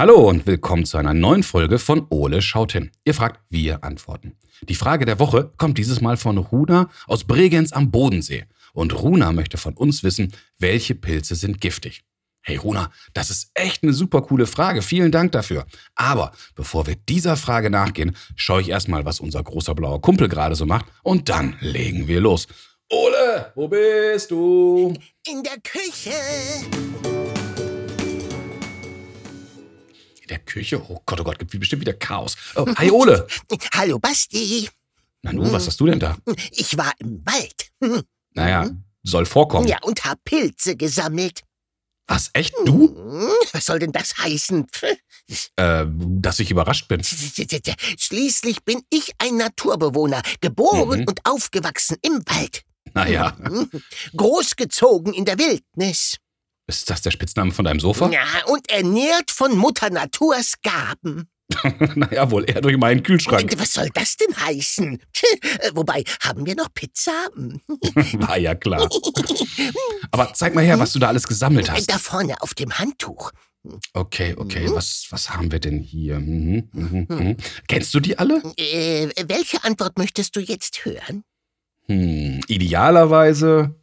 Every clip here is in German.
Hallo und willkommen zu einer neuen Folge von Ole schaut hin. Ihr fragt, wir antworten. Die Frage der Woche kommt dieses Mal von Runa aus Bregenz am Bodensee. Und Runa möchte von uns wissen, welche Pilze sind giftig. Hey Runa, das ist echt eine super coole Frage. Vielen Dank dafür. Aber bevor wir dieser Frage nachgehen, schaue ich erstmal, was unser großer blauer Kumpel gerade so macht. Und dann legen wir los. Ole, wo bist du? In der Küche. Der Küche? Oh Gott, oh Gott, gibt bestimmt wieder Chaos. Oh, hi Ole. Hallo Basti. Nanu, was hast du denn da? Ich war im Wald. Naja, soll vorkommen. Ja, und hab Pilze gesammelt. Was, echt? Du? Hm, Was soll denn das heißen? Äh, dass ich überrascht bin. Schließlich bin ich ein Naturbewohner, geboren Mhm. und aufgewachsen im Wald. Naja, Hm, Großgezogen in der Wildnis. Ist das der Spitzname von deinem Sofa? Ja, und ernährt von Mutter Naturs Gaben. naja, wohl eher durch meinen Kühlschrank. Was soll das denn heißen? Äh, Wobei, haben wir noch Pizza? Hm. War ja klar. Aber zeig mal her, was du da alles gesammelt hast. Da vorne auf dem Handtuch. Okay, okay, Mhm. was, was haben wir denn hier? Mhm, mhm, mhm. Kennst du die alle? Äh, welche Antwort möchtest du jetzt hören? Hm, idealerweise.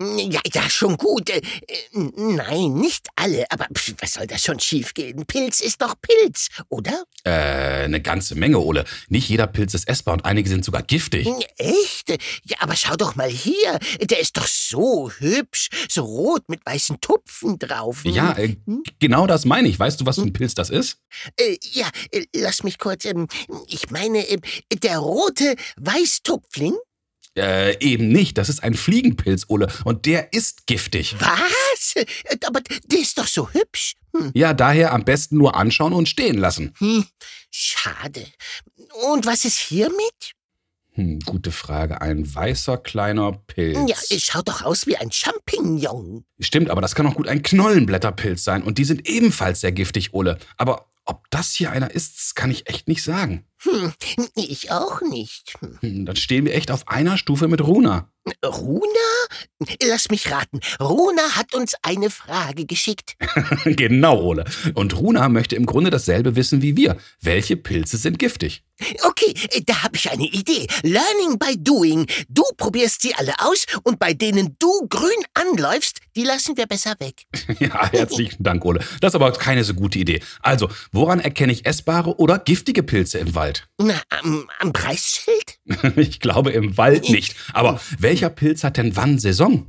Ja, ja, schon gut. Äh, äh, nein, nicht alle. Aber pf, was soll das schon schiefgehen? Pilz ist doch Pilz, oder? Äh, eine ganze Menge, Ole. Nicht jeder Pilz ist essbar und einige sind sogar giftig. Hm, Echt? Ja, aber schau doch mal hier. Der ist doch so hübsch. So rot mit weißen Tupfen drauf. Hm? Ja, äh, genau das meine ich. Weißt du, was für ein Pilz das ist? Äh, ja, äh, lass mich kurz. Ähm, ich meine, äh, der rote Weißtupfling. Äh, eben nicht. Das ist ein Fliegenpilz, Ole. Und der ist giftig. Was? Äh, Aber der ist doch so hübsch. Hm. Ja, daher am besten nur anschauen und stehen lassen. Hm, schade. Und was ist hiermit? Hm, gute Frage. Ein weißer kleiner Pilz. Ja, es schaut doch aus wie ein Champignon. Stimmt, aber das kann auch gut ein Knollenblätterpilz sein. Und die sind ebenfalls sehr giftig, Ole. Aber ob das hier einer ist, kann ich echt nicht sagen. Hm, ich auch nicht. Hm. Hm, dann stehen wir echt auf einer Stufe mit Runa. Runa? Lass mich raten. Runa hat uns eine Frage geschickt. genau, Ole. Und Runa möchte im Grunde dasselbe wissen wie wir. Welche Pilze sind giftig? Okay, da habe ich eine Idee. Learning by doing. Du probierst sie alle aus und bei denen du grün anläufst, die lassen wir besser weg. ja, herzlichen Dank, Ole. Das ist aber keine so gute Idee. Also, woran erkenne ich essbare oder giftige Pilze im Wald? Na, am, am Preisschild? ich glaube im Wald nicht. Aber welcher Pilz hat denn wann Saison?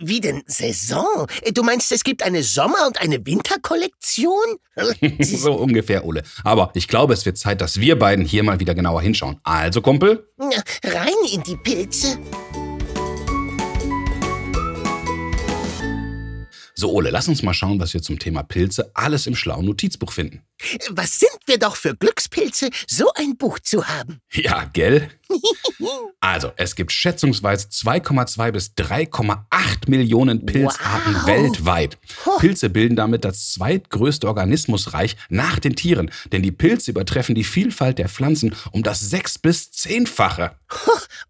Wie denn Saison? Du meinst, es gibt eine Sommer- und eine Winterkollektion? so ungefähr, Ole. Aber ich glaube, es wird Zeit, dass wir beiden hier mal wieder genauer hinschauen. Also, Kumpel, Na, Rein in die Pilze. So Ole, lass uns mal schauen, was wir zum Thema Pilze alles im schlauen Notizbuch finden. Was sind wir doch für Glückspilze, so ein Buch zu haben. Ja, gell? Also, es gibt schätzungsweise 2,2 bis 3,8 Millionen Pilzarten Wow. weltweit. Pilze bilden damit das zweitgrößte Organismusreich nach den Tieren, denn die Pilze übertreffen die Vielfalt der Pflanzen um das sechs- bis zehnfache.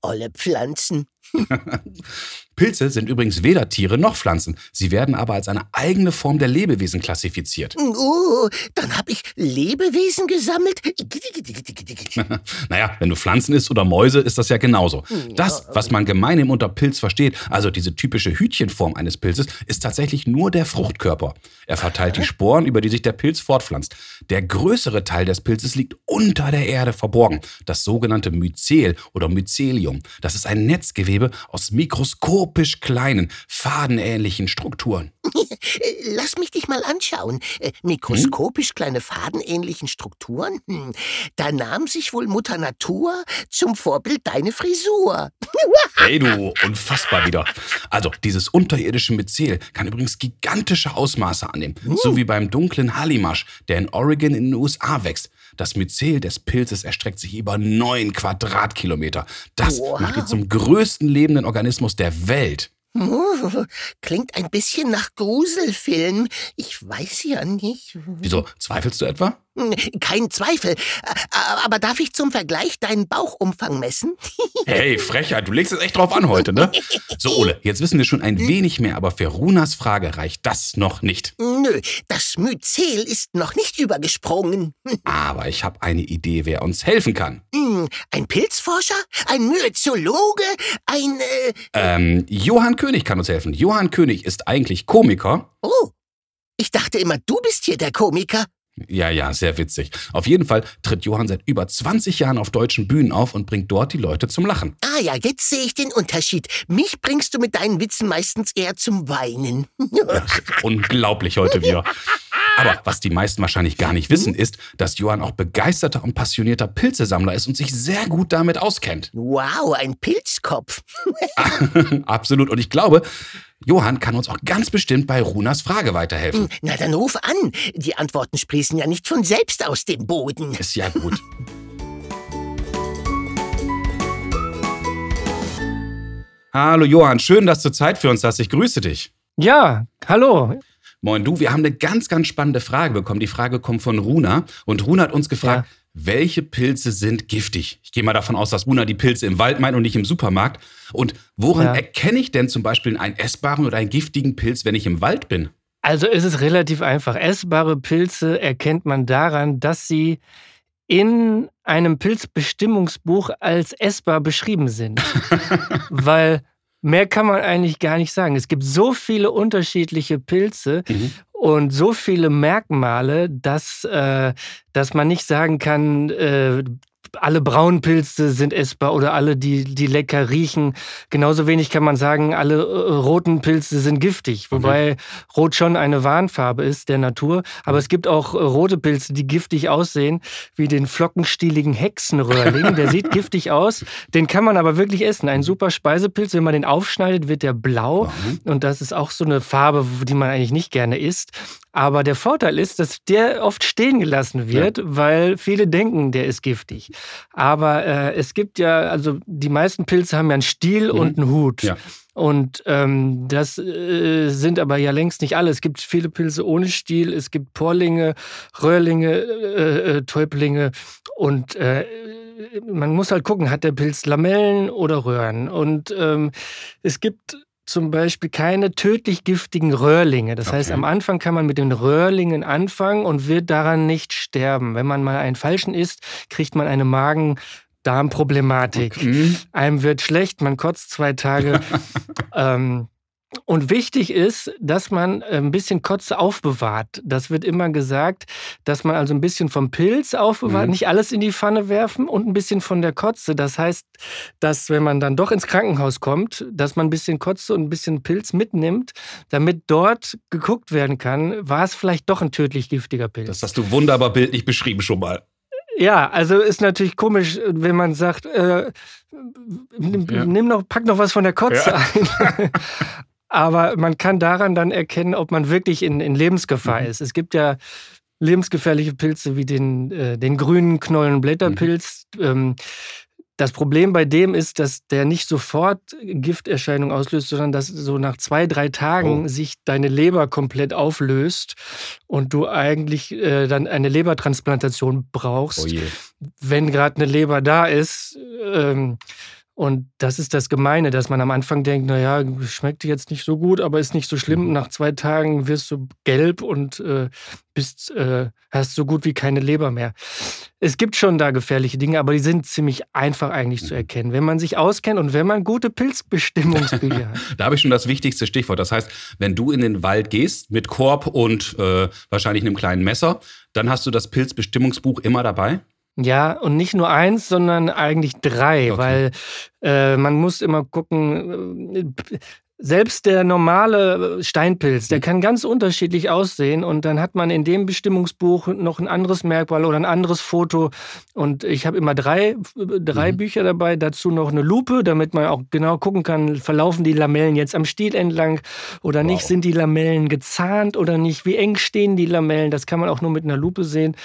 Olle Pflanzen. Pilze sind übrigens weder Tiere noch Pflanzen. Sie werden aber als eine eigene Form der Lebewesen klassifiziert. Oh, dann hab ich Lebewesen gesammelt. Naja, wenn du Pflanzen isst oder Mäuse, ist das ja genauso. Das, was man gemeinhin unter Pilz versteht, also diese typische Hütchenform eines Pilzes, ist tatsächlich nur der Fruchtkörper. Er verteilt die Sporen, über die sich der Pilz fortpflanzt. Der größere Teil des Pilzes liegt unter der Erde verborgen. Das sogenannte Myzel oder Mycelium. Das ist ein Netzgewebe aus mikroskopisch kleinen, fadenähnlichen Strukturen. Lass mich dich mal anschauen. Äh, Mikroskopisch kleine fadenähnlichen Strukturen? Hm. Da nahm sich wohl Mutter Natur zum Vorbild deine Frisur. Hey du, unfassbar wieder. Also, dieses unterirdische Myzel kann übrigens gigantische Ausmaße annehmen. So wie beim dunklen Hallimasch, der in Oregon in den USA wächst. Das Myzel des Pilzes erstreckt sich über neun Quadratkilometer. Das Wow. macht ihn zum größten lebenden Organismus der Welt. Oh, Klingt ein bisschen nach Gruselfilm. Ich weiß ja nicht. Wieso, zweifelst du etwa? Hm, kein Zweifel. Aber darf ich zum Vergleich deinen Bauchumfang messen? Hey, Frechheit, du legst es echt drauf an heute, ne? So, Ole, jetzt wissen wir schon ein wenig mehr, aber für Runas Frage reicht das noch nicht. Nö, das Myzel ist noch nicht übergesprungen. Aber ich habe eine Idee, wer uns helfen kann. Hm, ein Pilzforscher? Ein Myzologe? Ein. Äh ähm, Johann König kann uns helfen. Johann König ist eigentlich Komiker. Oh, ich dachte immer, du bist hier der Komiker. Ja, ja, sehr witzig. Auf jeden Fall tritt Johann seit über 20 Jahren auf deutschen Bühnen auf und bringt dort die Leute zum Lachen. Ah ja, jetzt sehe ich den Unterschied. Mich bringst du mit deinen Witzen meistens eher zum Weinen. Ja, unglaublich heute wieder. Aber was die meisten wahrscheinlich gar nicht wissen, ist, dass Johann auch begeisterter und passionierter Pilzesammler ist und sich sehr gut damit auskennt. Wow, ein Pilzkopf. Absolut. Und ich glaube, Johann kann uns auch ganz bestimmt bei Runas Frage weiterhelfen. Na dann ruf an. Die Antworten sprießen ja nicht von selbst aus dem Boden. Ist ja gut. Hallo Johann, schön, dass du Zeit für uns hast. Ich grüße dich. Ja, hallo. Moin du, wir haben eine ganz, ganz spannende Frage bekommen. Die Frage kommt von Runa und Runa hat uns gefragt, ja. Welche Pilze sind giftig? Ich gehe mal davon aus, dass Runa die Pilze im Wald meint und nicht im Supermarkt. Und woran ja. erkenne ich denn zum Beispiel einen essbaren oder einen giftigen Pilz, wenn ich im Wald bin? Also ist es relativ einfach. Essbare Pilze erkennt man daran, dass sie in einem Pilzbestimmungsbuch als essbar beschrieben sind. Weil mehr kann man eigentlich gar nicht sagen. Es gibt so viele unterschiedliche Pilze mhm. und so viele Merkmale, dass, äh, dass man nicht sagen kann, äh, alle braunen Pilze sind essbar oder alle, die, die lecker riechen. Genauso wenig kann man sagen, alle äh, roten Pilze sind giftig. Wobei mhm. Rot schon eine Warnfarbe ist der Natur. Aber es gibt auch äh, rote Pilze, die giftig aussehen, wie den flockenstieligen Hexenröhrling. Der sieht giftig aus. Den kann man aber wirklich essen. Ein super Speisepilz. Wenn man den aufschneidet, wird der blau. Mhm. Und das ist auch so eine Farbe, die man eigentlich nicht gerne isst. Aber der Vorteil ist, dass der oft stehen gelassen wird, ja. weil viele denken, der ist giftig. Aber äh, es gibt ja, also die meisten Pilze haben ja einen Stiel mhm. und einen Hut. Ja. Und ähm, das äh, sind aber ja längst nicht alle. Es gibt viele Pilze ohne Stiel, es gibt Porlinge, Röhrlinge, äh, äh, Täublinge und äh, man muss halt gucken, hat der Pilz Lamellen oder Röhren? Und ähm, es gibt zum Beispiel keine tödlich giftigen Röhrlinge. Das okay. heißt, am Anfang kann man mit den Röhrlingen anfangen und wird daran nicht sterben. Wenn man mal einen falschen isst, kriegt man eine Magen- Darmproblematik. Okay. Einem wird schlecht, man kotzt zwei Tage. ähm, und wichtig ist, dass man äh, ein bisschen Kotze aufbewahrt. Das wird immer gesagt, dass man also ein bisschen vom Pilz aufbewahrt, mhm. nicht alles in die Pfanne werfen und ein bisschen von der Kotze. Das heißt, dass wenn man dann doch ins Krankenhaus kommt, dass man ein bisschen Kotze und ein bisschen Pilz mitnimmt, damit dort geguckt werden kann, war es vielleicht doch ein tödlich giftiger Pilz. Das hast du wunderbar bildlich beschrieben schon mal. Ja, also ist natürlich komisch, wenn man sagt, äh, nimm, ja. nimm, noch, pack noch was von der Kotze ja. ein. Aber man kann daran dann erkennen, ob man wirklich in, in Lebensgefahr mhm. ist. Es gibt ja lebensgefährliche Pilze wie den, äh, den grünen Knollenblätterpilz. Mhm. Ähm, das Problem bei dem ist, dass der nicht sofort Gifterscheinungen auslöst, sondern dass so nach zwei, drei Tagen oh. sich deine Leber komplett auflöst und du eigentlich äh, dann eine Lebertransplantation brauchst, oh wenn gerade eine Leber da ist. Ähm, und das ist das Gemeine, dass man am Anfang denkt, naja, schmeckt jetzt nicht so gut, aber ist nicht so schlimm. Mhm. Nach zwei Tagen wirst du gelb und äh, bist, äh, hast so gut wie keine Leber mehr. Es gibt schon da gefährliche Dinge, aber die sind ziemlich einfach eigentlich zu mhm. erkennen, wenn man sich auskennt und wenn man gute Pilzbestimmungsbücher hat. da habe ich schon das wichtigste Stichwort. Das heißt, wenn du in den Wald gehst mit Korb und äh, wahrscheinlich einem kleinen Messer, dann hast du das Pilzbestimmungsbuch immer dabei? Ja, und nicht nur eins, sondern eigentlich drei, okay. weil äh, man muss immer gucken, äh, selbst der normale Steinpilz, der mhm. kann ganz unterschiedlich aussehen und dann hat man in dem Bestimmungsbuch noch ein anderes Merkmal oder ein anderes Foto und ich habe immer drei, drei mhm. Bücher dabei, dazu noch eine Lupe, damit man auch genau gucken kann, verlaufen die Lamellen jetzt am Stiel entlang oder wow. nicht, sind die Lamellen gezahnt oder nicht, wie eng stehen die Lamellen, das kann man auch nur mit einer Lupe sehen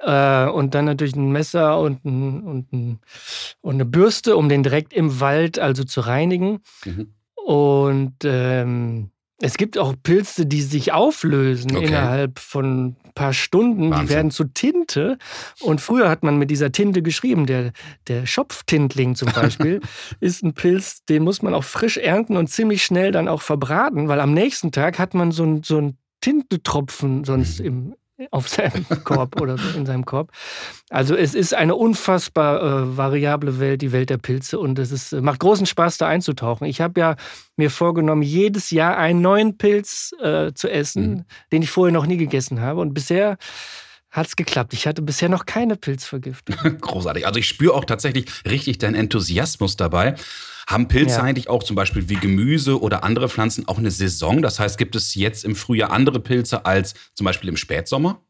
äh, und dann natürlich ein Messer und, ein, und, ein, und, eine Bürste, um den direkt im Wald also zu reinigen. Mhm. Und ähm, es gibt auch Pilze, die sich auflösen Okay. innerhalb von ein paar Stunden. Wahnsinn. Die werden zu Tinte. Und früher hat man mit dieser Tinte geschrieben. Der, der Schopftintling zum Beispiel ist ein Pilz, den muss man auch frisch ernten und ziemlich schnell dann auch verbraten, weil am nächsten Tag hat man so ein, so ein Tintetropfen sonst Mhm. im, auf seinem Korb oder so in seinem Korb. Also es ist eine unfassbar äh, variable Welt, die Welt der Pilze und es ist, macht großen Spaß, da einzutauchen. Ich habe ja mir vorgenommen, jedes Jahr einen neuen Pilz äh, zu essen, Mhm. den ich vorher noch nie gegessen habe. Und bisher hat es geklappt. Ich hatte bisher noch keine Pilzvergiftung. Großartig. Also ich spüre auch tatsächlich richtig deinen Enthusiasmus dabei. Haben Pilze Ja. eigentlich auch zum Beispiel wie Gemüse oder andere Pflanzen auch eine Saison? Das heißt, gibt es jetzt im Frühjahr andere Pilze als zum Beispiel im Spätsommer?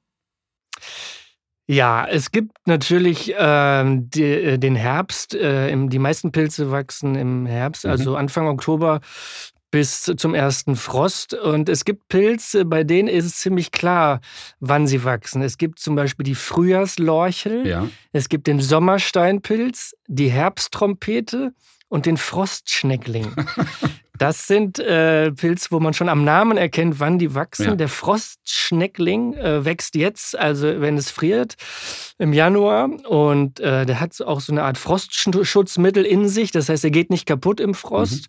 Ja, es gibt natürlich ähm, die, äh, den Herbst. Äh, im, die meisten Pilze wachsen im Herbst, Mhm. also Anfang Oktober bis zum ersten Frost. Und es gibt Pilze, bei denen ist es ziemlich klar, wann sie wachsen. Es gibt zum Beispiel die Frühjahrslorchel, Ja. es gibt den Sommersteinpilz, die Herbsttrompete und den Frostschneckling. Das sind äh, Pilze, wo man schon am Namen erkennt, wann die wachsen. Ja. Der Frostschneckling äh, wächst jetzt, also wenn es friert, im Januar. Und äh, der hat auch so eine Art Frostschutzmittel in sich. Das heißt, er geht nicht kaputt im Frost.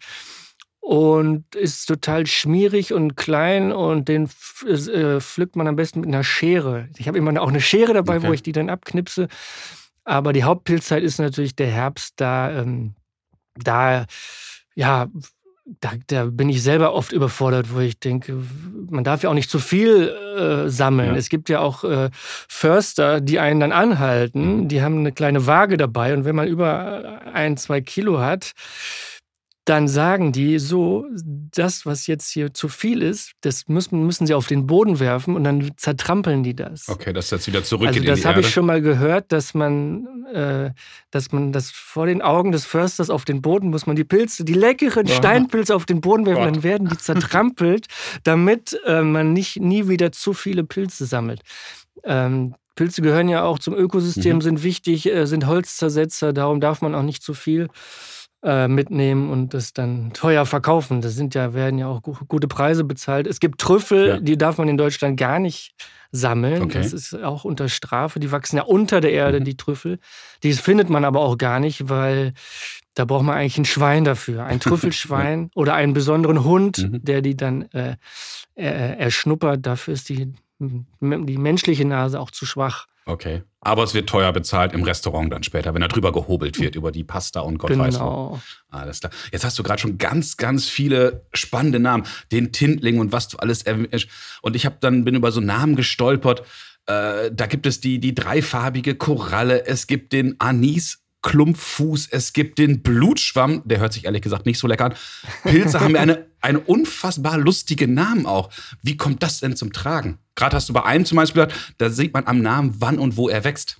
Und ist total schmierig und klein und den äh, pflückt man am besten mit einer Schere. Ich habe immer auch eine Schere dabei, Okay. wo ich die dann abknipse. Aber die Hauptpilzzeit ist natürlich der Herbst. Da, ähm, da, ja, da, da bin ich selber oft überfordert, wo ich denke, man darf ja auch nicht zu viel äh, sammeln. Ja. Es gibt ja auch äh, Förster, die einen dann anhalten. Mhm. Die haben eine kleine Waage dabei und wenn man über ein, zwei Kilo hat, dann sagen die so, das, was jetzt hier zu viel ist, das müssen, müssen sie auf den Boden werfen und dann zertrampeln die das. Okay, das jetzt wieder zurück Also in das die habe Erde. ich schon mal gehört, dass man, äh, dass man das vor den Augen des Försters auf den Boden muss man die Pilze, die leckeren Aha. Steinpilze auf den Boden werfen, Gott. dann werden die zertrampelt, damit äh, man nicht nie wieder zu viele Pilze sammelt. Ähm, Pilze gehören ja auch zum Ökosystem, Mhm. sind wichtig, äh, sind Holzzersetzer, darum darf man auch nicht zu viel äh, mitnehmen und das dann teuer verkaufen. Das sind ja, werden ja auch gu gute Preise bezahlt. Es gibt Trüffel, Ja. die darf man in Deutschland gar nicht sammeln. Okay. Das ist auch unter Strafe. Die wachsen ja unter der Erde, Mhm. die Trüffel. Die findet man aber auch gar nicht, weil da braucht man eigentlich ein Schwein dafür. Ein Trüffelschwein oder einen besonderen Hund, Mhm. der die dann äh, äh, erschnuppert. Dafür ist die, die menschliche Nase auch zu schwach. Okay. Aber es wird teuer bezahlt im Restaurant dann später, wenn da drüber gehobelt wird über die Pasta und Gott weiß wo. genau. Alles klar. Jetzt hast du gerade schon ganz, ganz viele spannende Namen. Den Tintling und was du alles erwähnst. Und ich habe dann bin über so Namen gestolpert. Äh, da gibt es die, die dreifarbige Koralle, es gibt den Anis. Klumpfuß, es gibt den Blutschwamm, der hört sich ehrlich gesagt nicht so lecker an. Pilze haben ja eine, eine unfassbar lustige Namen auch. Wie kommt das denn zum Tragen? Gerade hast du bei einem zum Beispiel gehört, da sieht man am Namen, wann und wo er wächst.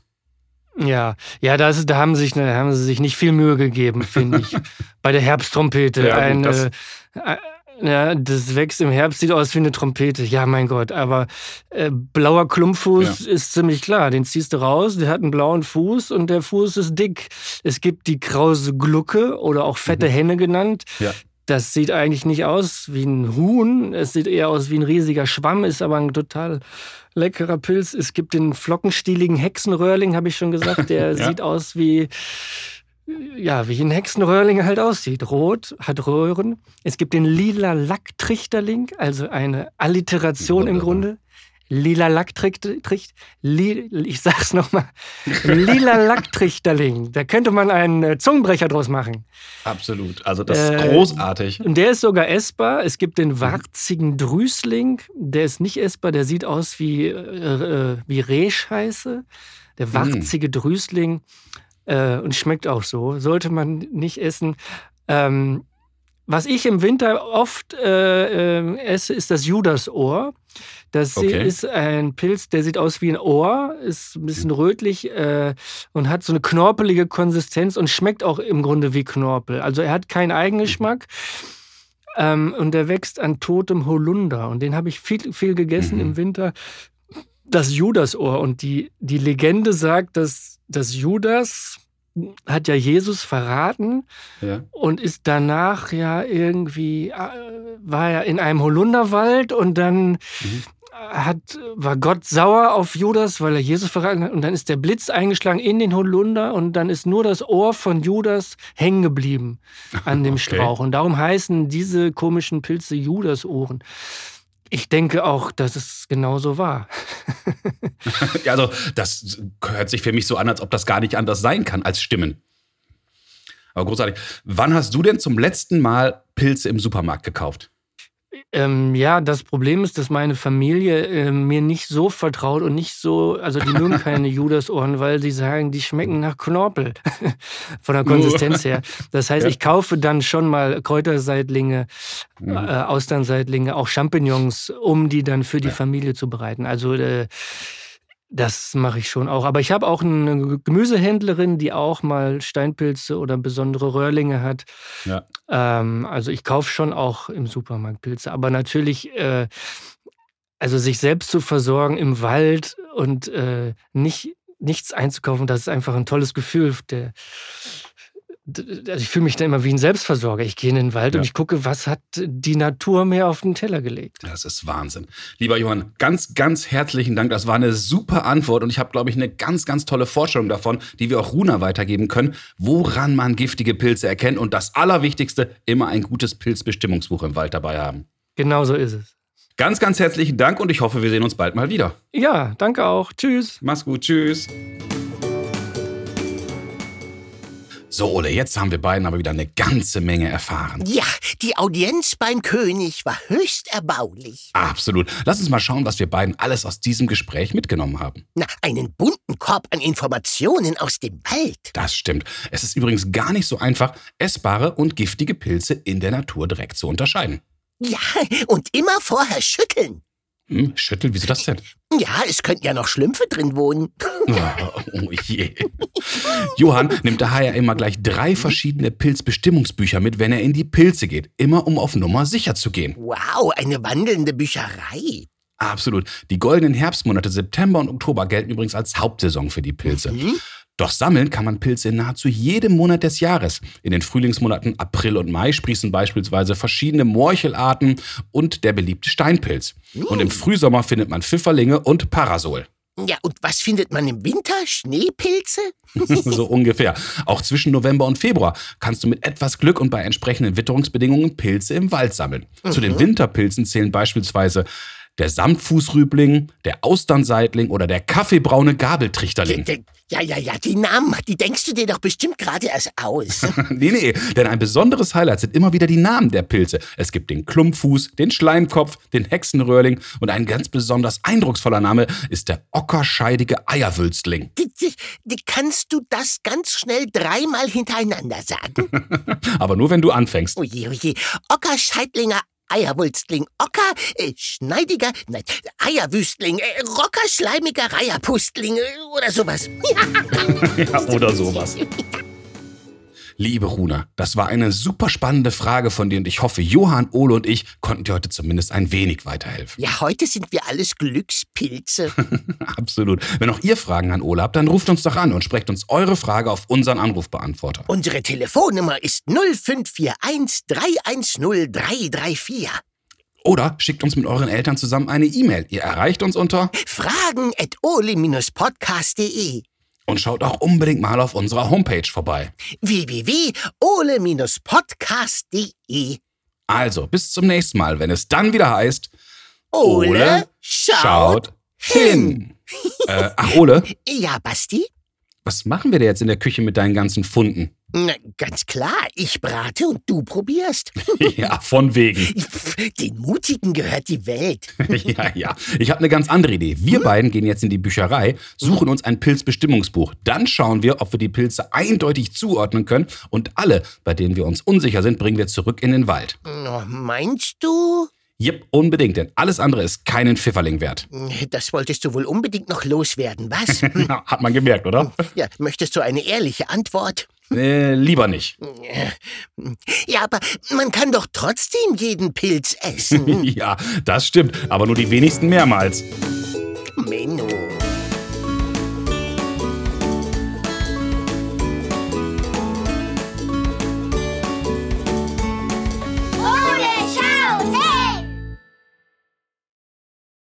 Ja, ja, das, da haben sie sich, da haben sie sich nicht viel Mühe gegeben, finde ich. Bei der Herbsttrompete. Ja, gut, Ein, das- äh, ja, das wächst im Herbst, sieht aus wie eine Trompete. Ja, mein Gott. Aber äh, blauer Klumpfuß ist ziemlich klar. Den ziehst du raus, der hat einen blauen Fuß und der Fuß ist dick. Es gibt die krause Glucke oder auch fette Mhm. Henne genannt. Ja. Das sieht eigentlich nicht aus wie ein Huhn. Es sieht eher aus wie ein riesiger Schwamm, ist aber ein total leckerer Pilz. Es gibt den flockenstieligen Hexenröhrling, habe ich schon gesagt. Der Ja. sieht aus wie, ja, wie ein Hexenröhrling halt aussieht. Rot, hat Röhren. Es gibt den lila Lacktrichterling, also eine Alliteration im. Grunde. Lila Lacktricht, li, ich sag's nochmal, lila Lacktrichterling. Da könnte man einen äh, Zungenbrecher draus machen. Absolut. Also das ist Äh, großartig. Und der ist sogar essbar. Es gibt den warzigen Drüßling. Der ist nicht essbar. Der sieht aus wie, äh, äh, wie Rehscheiße. Der warzige Drüßling. Äh, und schmeckt auch so. Sollte man nicht essen. Ähm, was ich im Winter oft äh, äh, esse, ist das Judasohr. Das Okay. ist ein Pilz, der sieht aus wie ein Ohr, ist ein bisschen rötlich äh, und hat so eine knorpelige Konsistenz und schmeckt auch im Grunde wie Knorpel. Also er hat keinen Eigengeschmack. Ähm, und der wächst an totem Holunder. Und den habe ich viel, viel gegessen Mhm. im Winter. Das Judasohr. Und die, die Legende sagt, dass, dass Judas hat ja Jesus verraten Ja. und ist danach ja irgendwie, äh, war er in einem Holunderwald und dann Mhm. hat, war Gott sauer auf Judas, weil er Jesus verraten hat und dann ist der Blitz eingeschlagen in den Holunder und dann ist nur das Ohr von Judas hängen geblieben an dem Okay. Strauch und darum heißen diese komischen Pilze Judasohren. Ich denke auch, dass es genauso war. Ja, also das hört sich für mich so an, als ob das gar nicht anders sein kann als Stimmen. Aber großartig. Wann hast du denn zum letzten Mal Pilze im Supermarkt gekauft? Ähm, ja, das Problem ist, dass meine Familie äh, mir nicht so vertraut und nicht so, also die mögen keine Judasohren, weil sie sagen, die schmecken nach Knorpel von der Konsistenz her. Das heißt, Ja. ich kaufe dann schon mal Kräuterseitlinge, Mhm. äh, Austernseitlinge, auch Champignons, um die dann für die Ja. Familie zu bereiten. Also äh, das mache ich schon auch. Aber ich habe auch eine Gemüsehändlerin, die auch mal Steinpilze oder besondere Röhrlinge hat. Ja. Ähm, also ich kaufe schon auch im Supermarkt Pilze. Aber natürlich, äh, also sich selbst zu versorgen im Wald und äh, nicht, nichts einzukaufen, das ist einfach ein tolles Gefühl. Der, also ich fühle mich da immer wie ein Selbstversorger. Ich gehe in den Wald Ja. und ich gucke, was hat die Natur mir auf den Teller gelegt. Das ist Wahnsinn. Lieber Johann, ganz, ganz herzlichen Dank. Das war eine super Antwort und ich habe, glaube ich, eine ganz, ganz tolle Vorstellung davon, die wir auch Runa weitergeben können, woran man giftige Pilze erkennt und das Allerwichtigste, immer ein gutes Pilzbestimmungsbuch im Wald dabei haben. Genau so ist es. Ganz, ganz herzlichen Dank und ich hoffe, wir sehen uns bald mal wieder. Ja, danke auch. Tschüss. Mach's gut, tschüss. So, Ole, jetzt haben wir beiden aber wieder eine ganze Menge erfahren. Ja, die Audienz beim König war höchst erbaulich. Absolut. Lass uns mal schauen, was wir beiden alles aus diesem Gespräch mitgenommen haben. Na, einen bunten Korb an Informationen aus dem Wald. Das stimmt. Es ist übrigens gar nicht so einfach, essbare und giftige Pilze in der Natur direkt zu unterscheiden. Ja, und immer vorher schütteln. Hm, Schüttel, wieso das denn? Ja, es könnten ja noch Schlümpfe drin wohnen. Oh, oh je. Johann nimmt daher immer gleich drei verschiedene Pilzbestimmungsbücher mit, wenn er in die Pilze geht. Immer um auf Nummer sicher zu gehen. Wow, eine wandelnde Bücherei. Absolut. Die goldenen Herbstmonate September und Oktober gelten übrigens als Hauptsaison für die Pilze. Hm? Doch sammeln kann man Pilze in nahezu jedem Monat des Jahres. In den Frühlingsmonaten April und Mai sprießen beispielsweise verschiedene Morchelarten und der beliebte Steinpilz. Und im Frühsommer findet man Pfifferlinge und Parasol. Ja, und was findet man im Winter? Schneepilze? so ungefähr. Auch zwischen November und Februar kannst du mit etwas Glück und bei entsprechenden Witterungsbedingungen Pilze im Wald sammeln. Zu den Winterpilzen zählen beispielsweise der Samtfußrübling, der Austernseitling oder der kaffeebraune Gabeltrichterling. Ja, ja, ja, die Namen, die denkst du dir doch bestimmt gerade erst aus. nee, nee, denn ein besonderes Highlight sind immer wieder die Namen der Pilze. Es gibt den Klumpfuß, den Schleimkopf, den Hexenröhrling und ein ganz besonders eindrucksvoller Name ist der ockerscheidige Eierwülstling. Kannst du das ganz schnell dreimal hintereinander sagen? Aber nur wenn du anfängst. Oje, oje. Ocker, Scheidlinger, Eierwulstling, Ocker, äh, Schneidiger, nein, Eierwüstling, äh, Rocker, Schleimiger, Reierpustling äh, oder sowas. Ja, oder sowas. Liebe Runa, das war eine super spannende Frage von dir und ich hoffe, Johann, Ole und ich konnten dir heute zumindest ein wenig weiterhelfen. Ja, heute sind wir alles Glückspilze. Absolut. Wenn auch ihr Fragen an Ole habt, dann ruft uns doch an und sprecht uns eure Frage auf unseren Anrufbeantworter. Unsere Telefonnummer ist 0541 310 334. Oder schickt uns mit euren Eltern zusammen eine E-Mail. Ihr erreicht uns unter Fragen at ole-podcast.de und schaut auch unbedingt mal auf unserer Homepage vorbei. www.ole-podcast.de Also, bis zum nächsten Mal, wenn es dann wieder heißt, Ole schaut hin. äh, ach, Ole, Ja, Basti? was machen wir denn jetzt in der Küche mit deinen ganzen Funden? Na, ganz klar, ich brate und du probierst. ja, von wegen. Den Mutigen gehört die Welt. ja, ja. Ich habe eine ganz andere Idee. Wir beiden gehen jetzt in die Bücherei, suchen uns ein Pilzbestimmungsbuch. Dann schauen wir, ob wir die Pilze eindeutig zuordnen können. Und alle, bei denen wir uns unsicher sind, bringen wir zurück in den Wald. Oh, meinst du? Jep, unbedingt, denn alles andere ist keinen Pfifferling wert. Das wolltest du wohl unbedingt noch loswerden, was? Hat man gemerkt, oder? ja, möchtest du eine ehrliche Antwort? Äh, lieber nicht. Ja, aber man kann doch trotzdem jeden Pilz essen. ja, das stimmt, aber nur die wenigsten mehrmals. Menno.